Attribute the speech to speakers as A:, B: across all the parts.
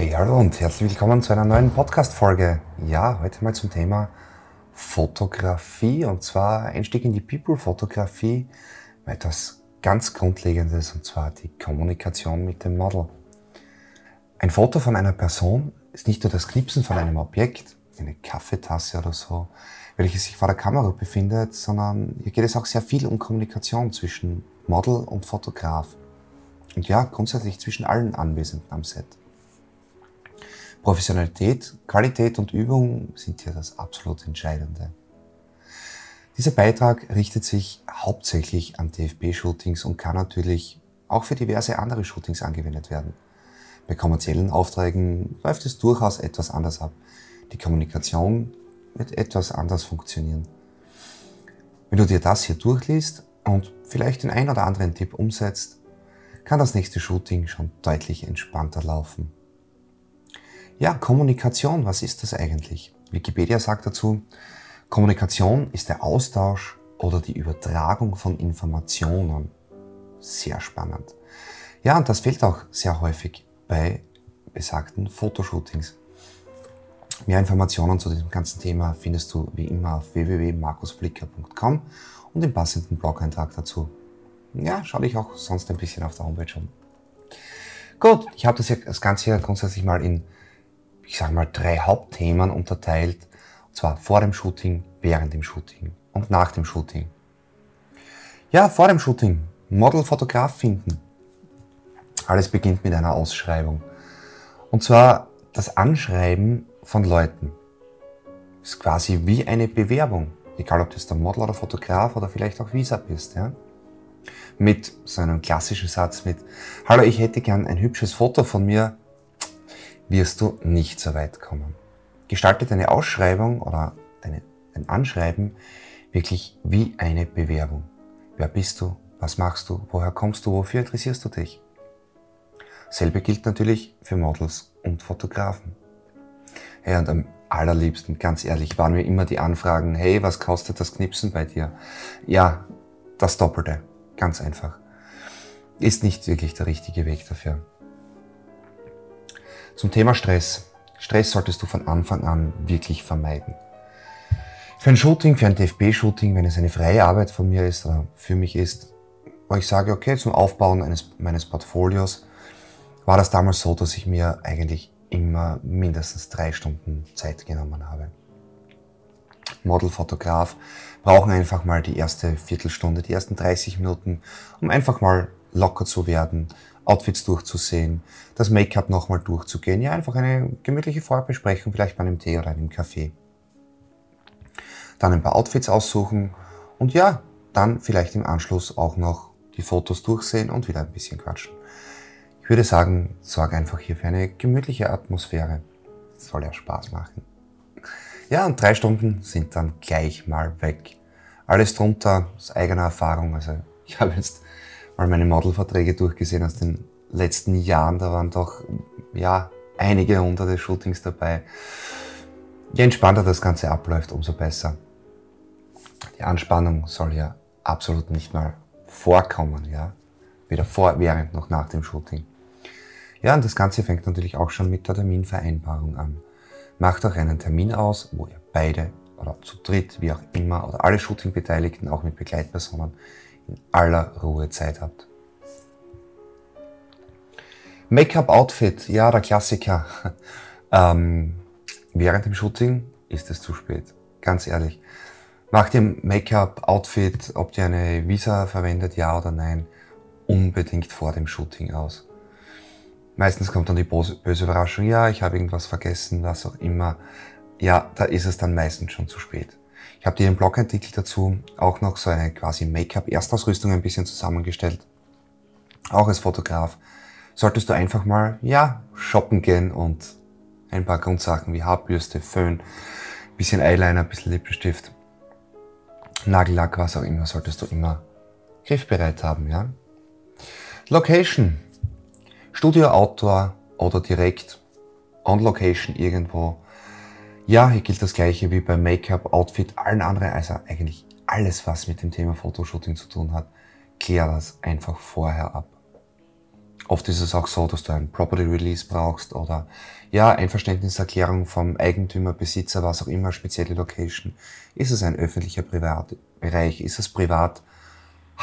A: Hey, hallo und herzlich willkommen zu einer neuen Podcast-Folge. Ja, heute mal zum Thema Fotografie und zwar Einstieg in die People-Fotografie, etwas ganz Grundlegendes und zwar die Kommunikation mit dem Model. Ein Foto von einer Person ist nicht nur das Knipsen von einem Objekt, eine Kaffeetasse oder so, welches sich vor der Kamera befindet, sondern hier geht es auch sehr viel um Kommunikation zwischen Model und Fotograf. Und ja, grundsätzlich zwischen allen Anwesenden am Set. Professionalität, Qualität und Übung sind hier das absolut Entscheidende. Dieser Beitrag richtet sich hauptsächlich an DFB-Shootings und kann natürlich auch für diverse andere Shootings angewendet werden. Bei kommerziellen Aufträgen läuft es durchaus etwas anders ab. Die Kommunikation wird etwas anders funktionieren. Wenn du dir das hier durchliest und vielleicht den ein oder anderen Tipp umsetzt, kann das nächste Shooting schon deutlich entspannter laufen. Ja, Kommunikation, was ist das eigentlich? Wikipedia sagt dazu, Kommunikation ist der Austausch oder die Übertragung von Informationen. Sehr spannend. Ja, und das fehlt auch sehr häufig bei besagten Fotoshootings. Mehr Informationen zu diesem ganzen Thema findest du wie immer auf www.markusflicker.com und im passenden Blog-Eintrag dazu. Ja, schau dich auch sonst ein bisschen auf der Homepage um. Gut, ich habe das, das Ganze hier grundsätzlich mal in, ich sage mal, drei Hauptthemen unterteilt. Und zwar vor dem Shooting, während dem Shooting und nach dem Shooting. Ja, vor dem Shooting, Model-Fotograf finden. Alles beginnt mit einer Ausschreibung. Und zwar das Anschreiben von Leuten. Ist quasi wie eine Bewerbung. Egal, ob du jetzt der Model oder Fotograf oder vielleicht auch Visa bist. Ja? Mit so einem klassischen Satz mit, hallo, ich hätte gern ein hübsches Foto von mir, wirst du nicht so weit kommen. Gestalte deine Ausschreibung oder deine, dein Anschreiben wirklich wie eine Bewerbung. Wer bist du? Was machst du? Woher kommst du? Wofür interessierst du dich? Selbe gilt natürlich für Models und Fotografen. Hey, und am allerliebsten, ganz ehrlich, waren mir immer die Anfragen, hey, was kostet das Knipsen bei dir? Ja, das Doppelte. Ganz einfach. Ist nicht wirklich der richtige Weg dafür. Zum Thema Stress. Stress solltest du von Anfang an wirklich vermeiden. Für ein Shooting, für ein DFB-Shooting, wenn es eine freie Arbeit von mir ist oder für mich ist, wo ich sage, okay, zum Aufbauen eines, meines Portfolios, war das damals so, dass ich mir eigentlich immer mindestens drei Stunden Zeit genommen habe. Model, Fotograf brauchen einfach mal die erste Viertelstunde, die ersten 30 Minuten, um einfach mal locker zu werden, Outfits durchzusehen, das Make-up nochmal durchzugehen, ja einfach eine gemütliche Vorbesprechung, vielleicht bei einem Tee oder einem Kaffee. Dann ein paar Outfits aussuchen und ja, dann vielleicht im Anschluss auch noch die Fotos durchsehen und wieder ein bisschen quatschen. Ich würde sagen, sorge einfach hier für eine gemütliche Atmosphäre. Das soll ja Spaß machen. Ja, und drei Stunden sind dann gleich mal weg. Alles drunter aus eigener Erfahrung. Also ich habe jetzt mal meine Modelverträge durchgesehen aus den letzten Jahren. Da waren doch ja einige hunderte Shootings dabei. Je entspannter das Ganze abläuft, umso besser. Die Anspannung soll ja absolut nicht mal vorkommen, ja. Weder vor, während noch nach dem Shooting. Ja, und das Ganze fängt natürlich auch schon mit der Terminvereinbarung an. Macht auch einen Termin aus, wo ihr beide oder zu dritt, wie auch immer, oder alle Shooting-Beteiligten, auch mit Begleitpersonen, in aller Ruhe Zeit habt. Make-up-Outfit, ja, der Klassiker. ähm, während dem Shooting ist es zu spät. Ganz ehrlich. Macht ihr Make-up-Outfit, ob ihr eine Visa verwendet, ja oder nein, unbedingt vor dem Shooting aus. Meistens kommt dann die böse Überraschung, ja, ich habe irgendwas vergessen, was auch immer. Ja, da ist es dann meistens schon zu spät. Ich habe dir im Blogartikel dazu auch noch so eine quasi Make-up-Erstausrüstung ein bisschen zusammengestellt. Auch als Fotograf solltest du einfach mal, ja, shoppen gehen und ein paar Grundsachen wie Haarbürste, Föhn, bisschen Eyeliner, bisschen Lippenstift, Nagellack, was auch immer, solltest du immer griffbereit haben, ja. Location. Studio Outdoor oder direkt on Location irgendwo. Ja, hier gilt das gleiche wie beim Make-up, Outfit, allen anderen, also eigentlich alles, was mit dem Thema Fotoshooting zu tun hat, klär das einfach vorher ab. Oft ist es auch so, dass du ein Property Release brauchst oder ja, Einverständniserklärung vom Eigentümer, Besitzer, was auch immer, spezielle Location. Ist es ein öffentlicher Privatbereich? Ist es privat?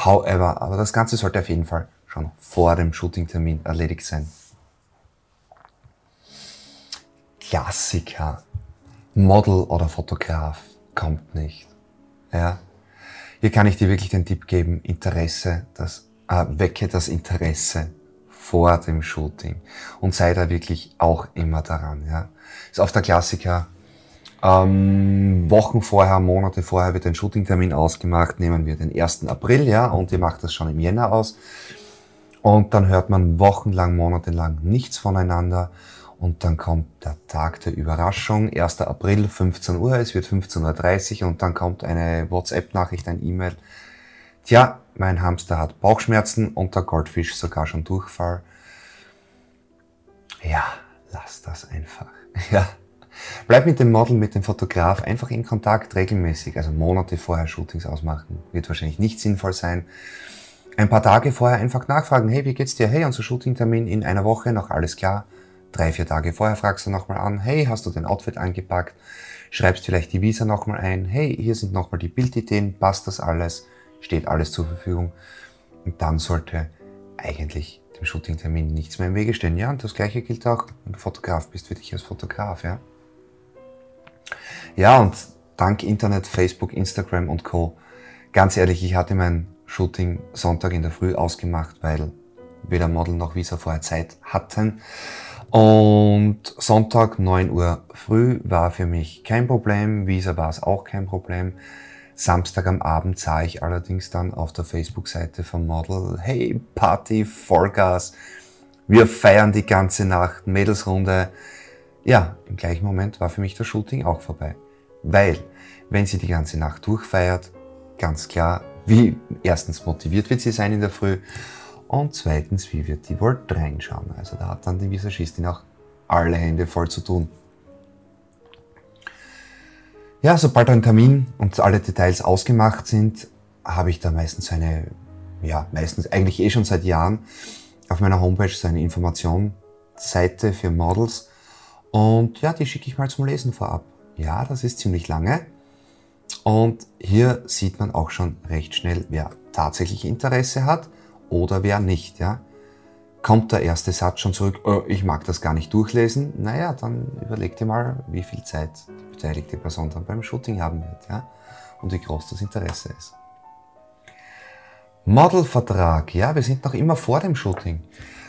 A: However, aber das Ganze sollte auf jeden Fall schon vor dem Shootingtermin erledigt sein. Klassiker. Model oder Fotograf kommt nicht. Ja. Hier kann ich dir wirklich den Tipp geben, Interesse, das, äh, wecke das Interesse vor dem Shooting und sei da wirklich auch immer daran. Ja. Ist oft der Klassiker. Ähm, Wochen vorher, Monate vorher wird ein Shootingtermin ausgemacht. Nehmen wir den 1. April, ja, und ihr macht das schon im Jänner aus. Und dann hört man wochenlang, monatelang nichts voneinander. Und dann kommt der Tag der Überraschung, 1. April, 15 Uhr, es wird 15.30 Uhr und dann kommt eine WhatsApp-Nachricht, ein E-Mail. Tja, mein Hamster hat Bauchschmerzen und der Goldfisch sogar schon Durchfall. Ja, lass das einfach. Ja. Bleib mit dem Model, mit dem Fotograf einfach in Kontakt regelmäßig, also Monate vorher Shootings ausmachen. Wird wahrscheinlich nicht sinnvoll sein. Ein paar Tage vorher einfach nachfragen, hey, wie geht's dir? Hey, unser Shootingtermin in einer Woche, noch alles klar. Drei, vier Tage vorher fragst du nochmal an, hey, hast du dein Outfit angepackt? Schreibst vielleicht die Visa nochmal ein, hey, hier sind nochmal die Bildideen, passt das alles? steht alles zur Verfügung. Und dann sollte eigentlich dem Shootingtermin nichts mehr im Wege stehen. Ja, und das gleiche gilt auch, wenn du Fotograf bist, für dich als Fotograf, ja. Ja, und dank Internet, Facebook, Instagram und Co. Ganz ehrlich, ich hatte mein Shooting Sonntag in der Früh ausgemacht, weil weder Model noch Visa vorher Zeit hatten. Und Sonntag 9 Uhr früh war für mich kein Problem, Visa war es auch kein Problem. Samstag am Abend sah ich allerdings dann auf der Facebook-Seite vom Model, hey, Party, Vollgas, wir feiern die ganze Nacht, Mädelsrunde. Ja, im gleichen Moment war für mich das Shooting auch vorbei. Weil, wenn sie die ganze Nacht durchfeiert, ganz klar, wie erstens motiviert wird sie sein in der Früh und zweitens, wie wird die wohl reinschauen. Also da hat dann die Visagistin auch alle Hände voll zu tun. Ja, sobald ein Termin und alle Details ausgemacht sind, habe ich da meistens eine, ja, meistens eigentlich eh schon seit Jahren auf meiner Homepage so eine Informationsseite für Models. Und ja, die schicke ich mal zum Lesen vorab. Ja, das ist ziemlich lange. Und hier sieht man auch schon recht schnell, wer tatsächlich Interesse hat oder wer nicht. Ja kommt der erste Satz schon zurück, oh, ich mag das gar nicht durchlesen, naja, dann überleg dir mal, wie viel Zeit die beteiligte Person dann beim Shooting haben wird ja? und wie groß das Interesse ist. Modelvertrag, ja, wir sind noch immer vor dem Shooting.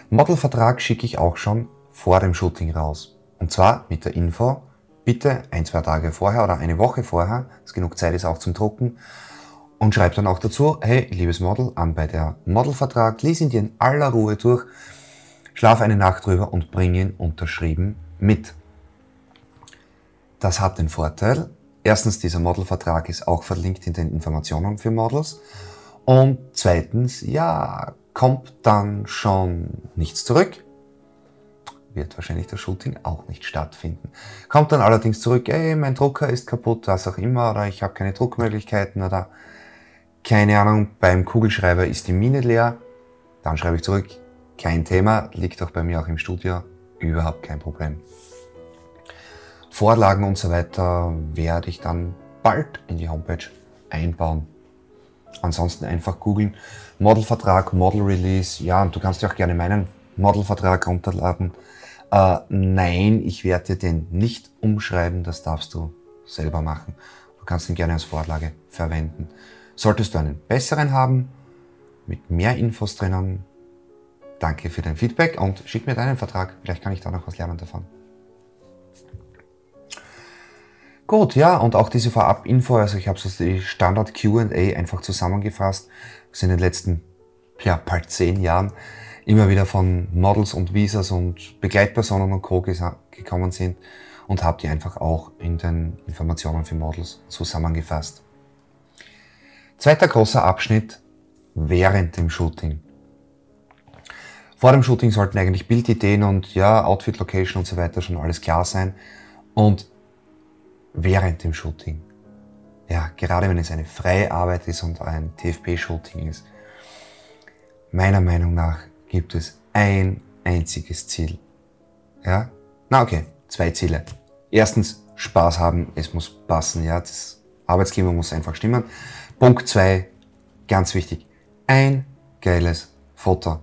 A: Modelvertrag schicke ich auch schon vor dem Shooting raus. Und zwar mit der Info, bitte ein, zwei Tage vorher oder eine Woche vorher, dass genug Zeit ist auch zum Drucken, und schreib dann auch dazu, hey, liebes Model, an bei der Modelvertrag, lies ihn dir in aller Ruhe durch, schlaf eine Nacht drüber und bring ihn unterschrieben mit. Das hat den Vorteil, erstens, dieser Modelvertrag ist auch verlinkt in den Informationen für Models und zweitens, ja, kommt dann schon nichts zurück, wird wahrscheinlich das Shooting auch nicht stattfinden. Kommt dann allerdings zurück, ey, mein Drucker ist kaputt, was auch immer, oder ich habe keine Druckmöglichkeiten, oder keine Ahnung, beim Kugelschreiber ist die Mine leer, dann schreibe ich zurück, kein Thema, liegt auch bei mir auch im Studio, überhaupt kein Problem. Vorlagen und so weiter werde ich dann bald in die Homepage einbauen. Ansonsten einfach googeln, Modelvertrag, Model Release, ja, und du kannst dir auch gerne meinen Modelvertrag runterladen. Äh, nein, ich werde dir den nicht umschreiben, das darfst du selber machen. Du kannst ihn gerne als Vorlage verwenden. Solltest du einen besseren haben, mit mehr Infos drinnen, danke für dein Feedback und schick mir deinen Vertrag. Vielleicht kann ich da noch was lernen davon. Gut, ja, und auch diese Vorab-Info, also ich habe so die Standard QA einfach zusammengefasst, was in den letzten, ja, bald zehn Jahren immer wieder von Models und Visas und Begleitpersonen und Co. gekommen sind und habe die einfach auch in den Informationen für Models zusammengefasst. Zweiter großer Abschnitt während dem Shooting. Vor dem Shooting sollten eigentlich Bildideen und ja, Outfit, Location und so weiter schon alles klar sein. Und während dem Shooting, ja, gerade wenn es eine freie Arbeit ist und ein TFP-Shooting ist, meiner Meinung nach gibt es ein einziges Ziel. Ja? Na okay, zwei Ziele. Erstens, Spaß haben, es muss passen, ja, das Arbeitsklima muss einfach stimmen. Punkt zwei, ganz wichtig, ein geiles Foto.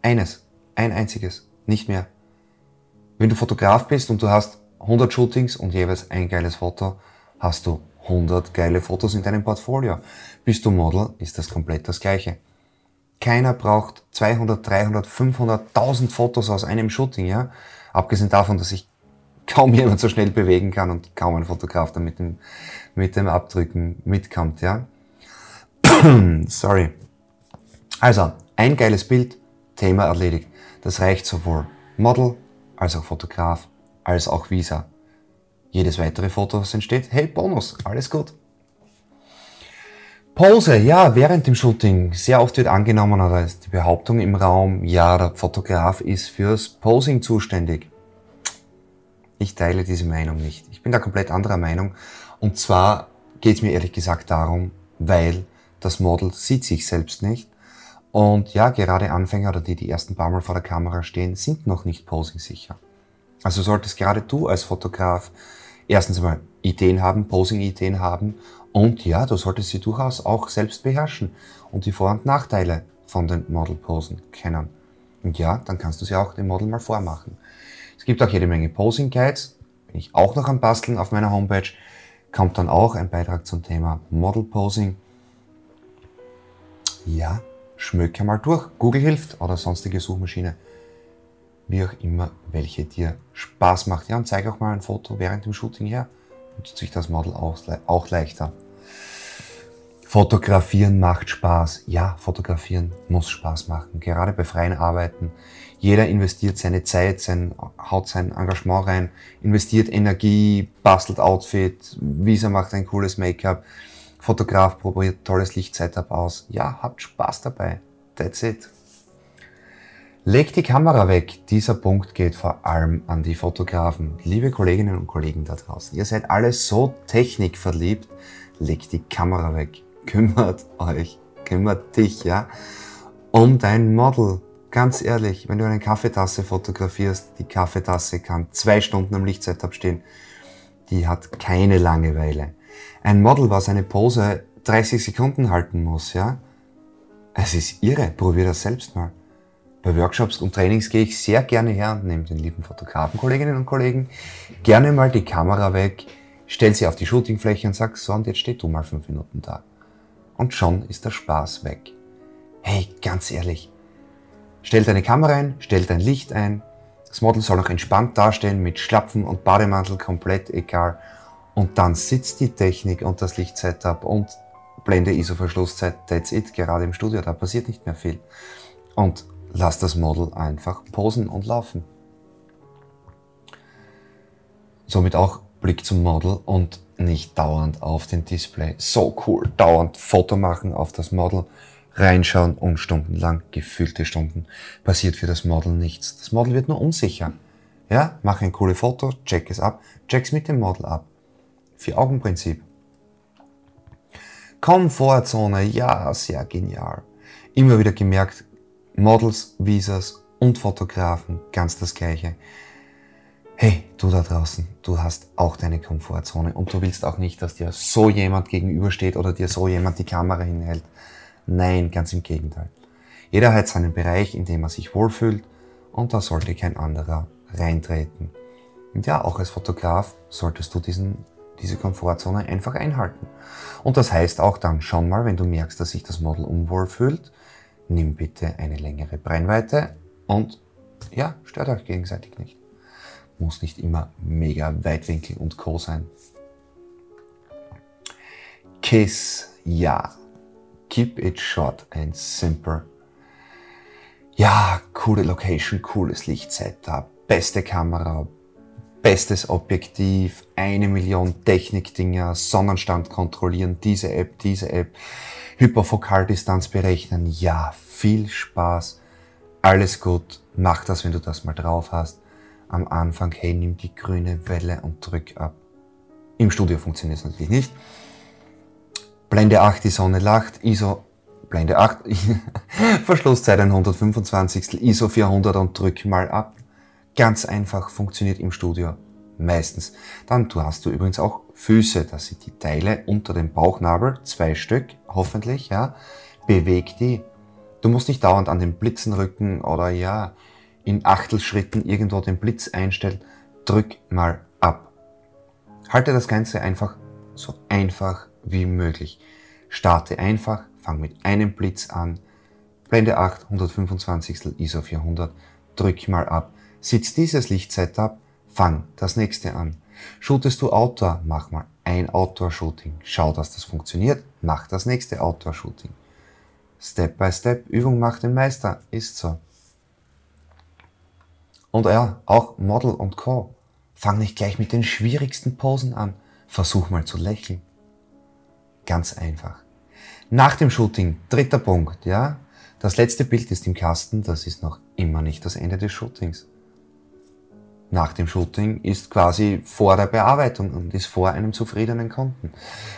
A: Eines, ein einziges, nicht mehr. Wenn du Fotograf bist und du hast 100 Shootings und jeweils ein geiles Foto, hast du 100 geile Fotos in deinem Portfolio. Bist du Model, ist das komplett das Gleiche. Keiner braucht 200, 300, 500, 1000 Fotos aus einem Shooting, ja. Abgesehen davon, dass sich kaum jemand so schnell bewegen kann und kaum ein Fotograf dann mit dem, mit dem Abdrücken mitkommt, ja. Sorry. Also, ein geiles Bild, Thema erledigt. Das reicht sowohl Model als auch Fotograf als auch Visa. Jedes weitere Foto, das entsteht, hey, Bonus, alles gut. Pose, ja, während dem Shooting. Sehr oft wird angenommen oder ist die Behauptung im Raum, ja, der Fotograf ist fürs Posing zuständig. Ich teile diese Meinung nicht. Ich bin da komplett anderer Meinung. Und zwar geht es mir ehrlich gesagt darum, weil das Model sieht sich selbst nicht. Und ja, gerade Anfänger oder die, die ersten paar Mal vor der Kamera stehen, sind noch nicht posing sicher. Also solltest gerade du als Fotograf erstens einmal Ideen haben, Posing-Ideen haben und ja, du solltest sie durchaus auch selbst beherrschen und die Vor- und Nachteile von den Model-Posen kennen. Und ja, dann kannst du sie auch dem Model mal vormachen. Gibt auch jede Menge Posing-Guides, bin ich auch noch am Basteln auf meiner Homepage, kommt dann auch ein Beitrag zum Thema Model-Posing. Ja, schmöke mal durch. Google hilft oder sonstige Suchmaschine wie auch immer, welche dir Spaß macht. Ja, und zeig auch mal ein Foto während dem Shooting her. Und sich das Model auch, auch leichter. Fotografieren macht Spaß. Ja, fotografieren muss Spaß machen. Gerade bei freien Arbeiten. Jeder investiert seine Zeit, sein, haut sein Engagement rein, investiert Energie, bastelt Outfit, Visa macht ein cooles Make-up, Fotograf probiert tolles Lichtsetup aus. Ja, habt Spaß dabei. That's it. Leg die Kamera weg. Dieser Punkt geht vor allem an die Fotografen. Liebe Kolleginnen und Kollegen da draußen, ihr seid alle so technikverliebt. Leg die Kamera weg. Kümmert euch, kümmert dich, ja, um dein Model. Ganz ehrlich, wenn du eine Kaffeetasse fotografierst, die Kaffeetasse kann zwei Stunden am Lichtsetup stehen. Die hat keine Langeweile. Ein Model, was eine Pose 30 Sekunden halten muss, ja. Es ist irre. Probier das selbst mal. Bei Workshops und Trainings gehe ich sehr gerne her und nehme den lieben Fotografen, Kolleginnen und Kollegen, gerne mal die Kamera weg, stell sie auf die Shootingfläche und sag, so und jetzt steh du mal fünf Minuten da. Und schon ist der Spaß weg. Hey, ganz ehrlich, stell deine Kamera ein, stell dein Licht ein, das Model soll noch entspannt dastehen mit Schlapfen und Bademantel, komplett egal. Und dann sitzt die Technik und das Lichtsetup und Blende ISO-Verschlusszeit, that's it, gerade im Studio, da passiert nicht mehr viel. Und lass das Model einfach posen und laufen. Somit auch Blick zum Model und nicht dauernd auf den Display. So cool, dauernd Foto machen auf das Model, reinschauen und stundenlang, gefühlte Stunden, passiert für das Model nichts. Das Model wird nur unsicher. Ja, mach ein cooles Foto, check es ab, check's mit dem Model ab. Vier-Augen-Prinzip. Komfortzone, ja, sehr genial. Immer wieder gemerkt, Models, Visas und Fotografen, ganz das Gleiche. Hey, du da draußen, du hast auch deine Komfortzone und du willst auch nicht, dass dir so jemand gegenübersteht oder dir so jemand die Kamera hinhält. Nein, ganz im Gegenteil. Jeder hat seinen Bereich, in dem er sich wohlfühlt und da sollte kein anderer reintreten. Und ja, auch als Fotograf solltest du diesen, diese Komfortzone einfach einhalten. Und das heißt auch dann schon mal, wenn du merkst, dass sich das Model unwohl fühlt, nimm bitte eine längere Brennweite und ja, stört euch gegenseitig nicht. Muss nicht immer mega Weitwinkel und Co. sein. Kiss, ja. Keep it short and simple. Ja, coole Location, cooles Lichtsetup, beste Kamera, bestes Objektiv, eine Million Technikdinger, Sonnenstand kontrollieren, diese App, diese App. Hyperfokaldistanz berechnen. Ja, viel Spaß. Alles gut. Mach das, wenn du das mal drauf hast. Am Anfang, hey, nimm die grüne Welle und drück ab. Im Studio funktioniert es natürlich nicht. Blende 8, die Sonne lacht. ISO Blende 8, Verschlusszeit ein 125, ISO 400 und drück mal ab. Ganz einfach, funktioniert im Studio. Meistens. Dann du hast du übrigens auch Füße, das sind die Teile unter dem Bauchnabel, zwei Stück, hoffentlich, ja. Beweg die. Du musst nicht dauernd an den Blitzen rücken oder ja, in Achtelschritten irgendwo den Blitz einstellen. Drück mal ab. Halte das Ganze einfach so einfach wie möglich. Starte einfach, fang mit einem Blitz an, Blende 8, 125 ISO 400, drück mal ab. Sitzt dieses Lichtsetup, fang das nächste an. Shootest du Outdoor, mach mal ein Outdoor-Shooting. Schau, dass das funktioniert, mach das nächste Outdoor-Shooting. Step by Step, Übung macht den Meister, ist so. Und ja, auch Model und Co. Fang nicht gleich mit den schwierigsten Posen an. Versuch mal zu lächeln. Ganz einfach. Nach dem Shooting, dritter Punkt, ja. Das letzte Bild ist im Kasten, das ist noch immer nicht das Ende des Shootings. Nach dem Shooting ist quasi vor der Bearbeitung und ist vor einem zufriedenen Kunden.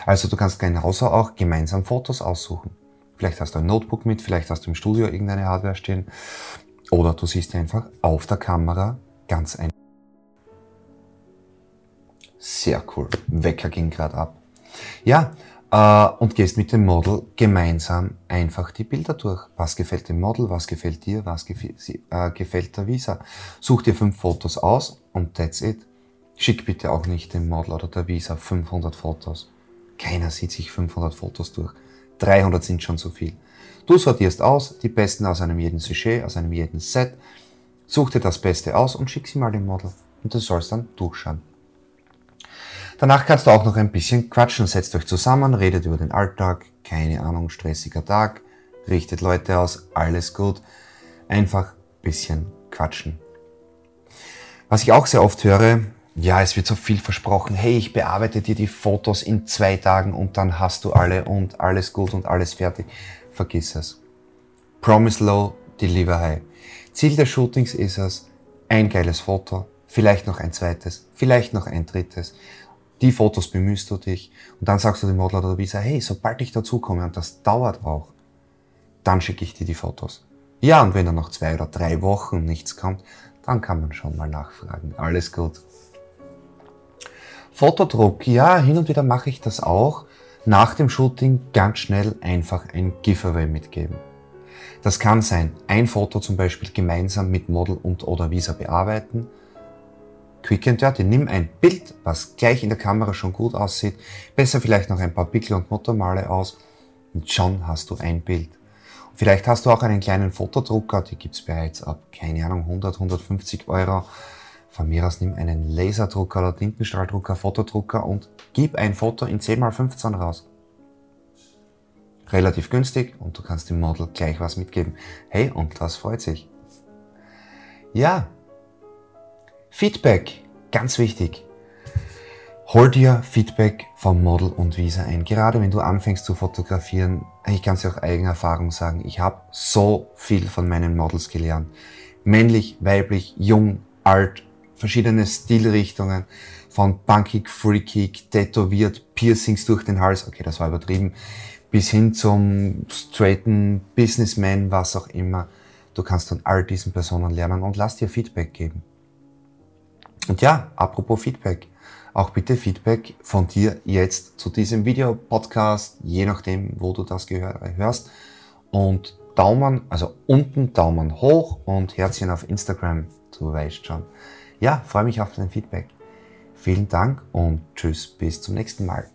A: Also du kannst genauso auch gemeinsam Fotos aussuchen. Vielleicht hast du ein Notebook mit, vielleicht hast du im Studio irgendeine Hardware stehen. Oder du siehst einfach auf der Kamera ganz ein. Sehr cool. Wecker ging gerade ab. Ja, äh, und gehst mit dem Model gemeinsam einfach die Bilder durch. Was gefällt dem Model, was gefällt dir, was gefällt, äh, gefällt der Visa. Such dir fünf Fotos aus und that's it. Schick bitte auch nicht dem Model oder der Visa 500 Fotos. Keiner sieht sich 500 Fotos durch. 300 sind schon zu viel. Du sortierst aus, die besten aus einem jeden Sujet, aus einem jeden Set, such dir das Beste aus und schick sie mal dem Model. Und du sollst dann durchschauen. Danach kannst du auch noch ein bisschen quatschen, setzt euch zusammen, redet über den Alltag, keine Ahnung, stressiger Tag, richtet Leute aus, alles gut. Einfach bisschen quatschen. Was ich auch sehr oft höre, ja, es wird so viel versprochen, hey, ich bearbeite dir die Fotos in zwei Tagen und dann hast du alle und alles gut und alles fertig. Vergiss es. Promise low, deliver high. Ziel des Shootings ist es, ein geiles Foto, vielleicht noch ein zweites, vielleicht noch ein drittes die Fotos bemühst du dich und dann sagst du dem Model oder der Visa, hey, sobald ich dazukomme, und das dauert auch, dann schicke ich dir die Fotos. Ja, und wenn dann noch zwei oder drei Wochen nichts kommt, dann kann man schon mal nachfragen. Alles gut. Fotodruck, ja, hin und wieder mache ich das auch. Nach dem Shooting ganz schnell einfach ein Giveaway mitgeben. Das kann sein, ein Foto zum Beispiel gemeinsam mit Model und oder Visa bearbeiten Quick and Dirty. Nimm ein Bild, was gleich in der Kamera schon gut aussieht, besser vielleicht noch ein paar Pickel und Motormale aus und schon hast du ein Bild. Und vielleicht hast du auch einen kleinen Fotodrucker, die gibt's bereits ab, keine Ahnung, 100, 150 Euro. Von mir aus nimm einen Laserdrucker oder Tintenstrahldrucker, Fotodrucker und gib ein Foto in 10x15 raus. Relativ günstig und du kannst dem Model gleich was mitgeben. Hey, und das freut sich. Ja, Feedback, ganz wichtig. Hol dir Feedback vom Model und Visa ein. Gerade wenn du anfängst zu fotografieren, ich kann es dir auch eigener Erfahrung sagen, ich habe so viel von meinen Models gelernt. Männlich, weiblich, jung, alt, verschiedene Stilrichtungen, von punkig, freakig, tätowiert, Piercings durch den Hals, okay, das war übertrieben, bis hin zum straighten Businessman, was auch immer. Du kannst von all diesen Personen lernen und lass dir Feedback geben. Und ja, apropos Feedback. Auch bitte Feedback von dir jetzt zu diesem Video, Podcast, je nachdem, wo du das hörst. Und Daumen, also unten Daumen hoch und Herzchen auf Instagram, du weißt schon. Ja, freue mich auf dein Feedback. Vielen Dank und tschüss, bis zum nächsten Mal.